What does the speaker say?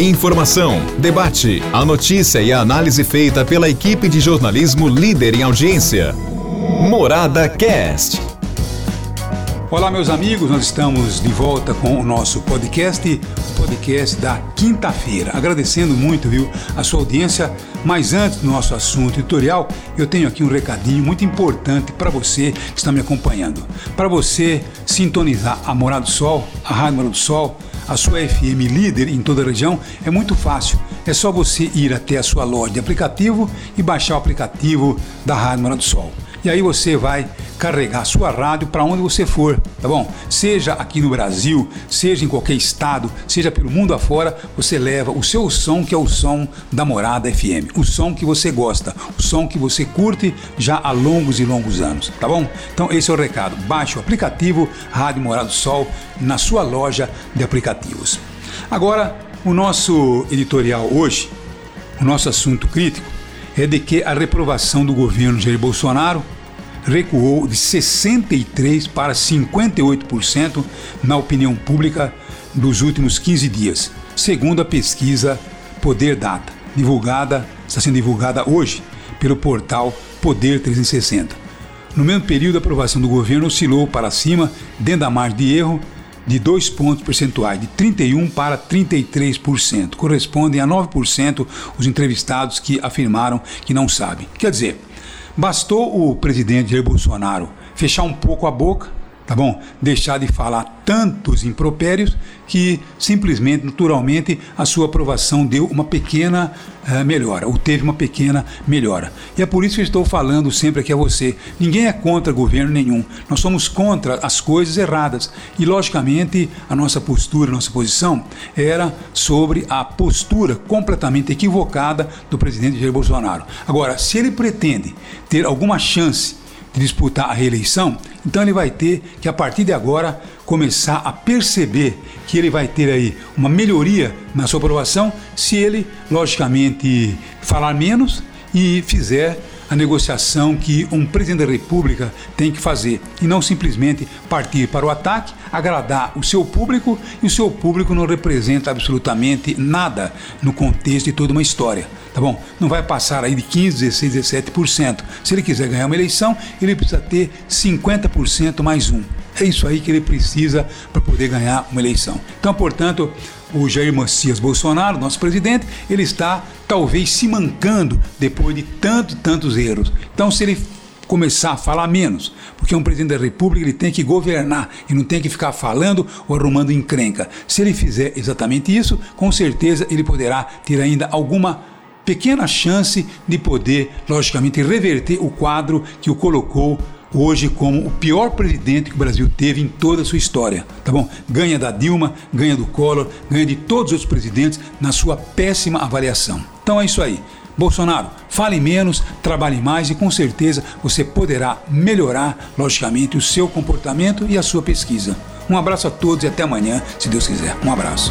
Informação, debate, a notícia e a análise feita pela equipe de jornalismo líder em audiência. Morada Cast. Olá, meus amigos, nós estamos de volta com o nosso podcast, o podcast da quinta-feira. Agradecendo muito, viu, a sua audiência. Mas antes do nosso assunto editorial, eu tenho aqui um recadinho muito importante para você que está me acompanhando. Para você sintonizar a Morada do Sol, a Rádio Morada do Sol, a sua FM líder em toda a região, é muito fácil. É só você ir até a sua loja de aplicativo e baixar o aplicativo da Rádio Morada do Sol. E aí você vai carregar sua rádio para onde você for, tá bom? Seja aqui no Brasil, seja em qualquer estado, seja pelo mundo afora, você leva o seu som, que é o som da Morada FM, o som que você gosta, o som que você curte já há longos e longos anos, tá bom? Então esse é o recado. Baixe o aplicativo Rádio Morada Sol na sua loja de aplicativos. Agora, o nosso editorial hoje, o nosso assunto crítico é de que a reprovação do governo Jair Bolsonaro recuou de 63% para 58% na opinião pública dos últimos 15 dias, segundo a pesquisa Poder Data, divulgada, está sendo divulgada hoje pelo portal Poder 360. No mesmo período, a aprovação do governo oscilou para cima, dentro da margem de erro, de dois pontos percentuais, de 31% para 33%. Correspondem a 9% os entrevistados que afirmaram que não sabem. Quer dizer, bastou o presidente Jair Bolsonaro fechar um pouco a boca tá bom? Deixar de falar tantos impropérios que simplesmente, naturalmente, a sua aprovação deu uma pequena uh, melhora, ou teve uma pequena melhora. E é por isso que eu estou falando sempre aqui a você. Ninguém é contra governo nenhum. Nós somos contra as coisas erradas. E, logicamente, a nossa postura, a nossa posição era sobre a postura completamente equivocada do presidente Jair Bolsonaro. Agora, se ele pretende ter alguma chance de disputar a reeleição, então ele vai ter que a partir de agora começar a perceber que ele vai ter aí uma melhoria na sua aprovação se ele, logicamente, falar menos e fizer a negociação que um presidente da República tem que fazer e não simplesmente partir para o ataque, agradar o seu público e o seu público não representa absolutamente nada no contexto de toda uma história. Tá bom? Não vai passar aí de 15, 16, 17%. Se ele quiser ganhar uma eleição, ele precisa ter 50% mais um. É isso aí que ele precisa para poder ganhar uma eleição. Então, portanto, o Jair Messias Bolsonaro, nosso presidente, ele está talvez se mancando depois de tantos, tantos erros. Então, se ele começar a falar menos, porque um presidente da República ele tem que governar e não tem que ficar falando ou arrumando encrenca. Se ele fizer exatamente isso, com certeza ele poderá ter ainda alguma pequena chance de poder, logicamente, reverter o quadro que o colocou hoje como o pior presidente que o Brasil teve em toda a sua história, tá bom? Ganha da Dilma, ganha do Collor, ganha de todos os presidentes na sua péssima avaliação. Então é isso aí. Bolsonaro, fale menos, trabalhe mais e com certeza você poderá melhorar, logicamente, o seu comportamento e a sua pesquisa. Um abraço a todos e até amanhã, se Deus quiser. Um abraço.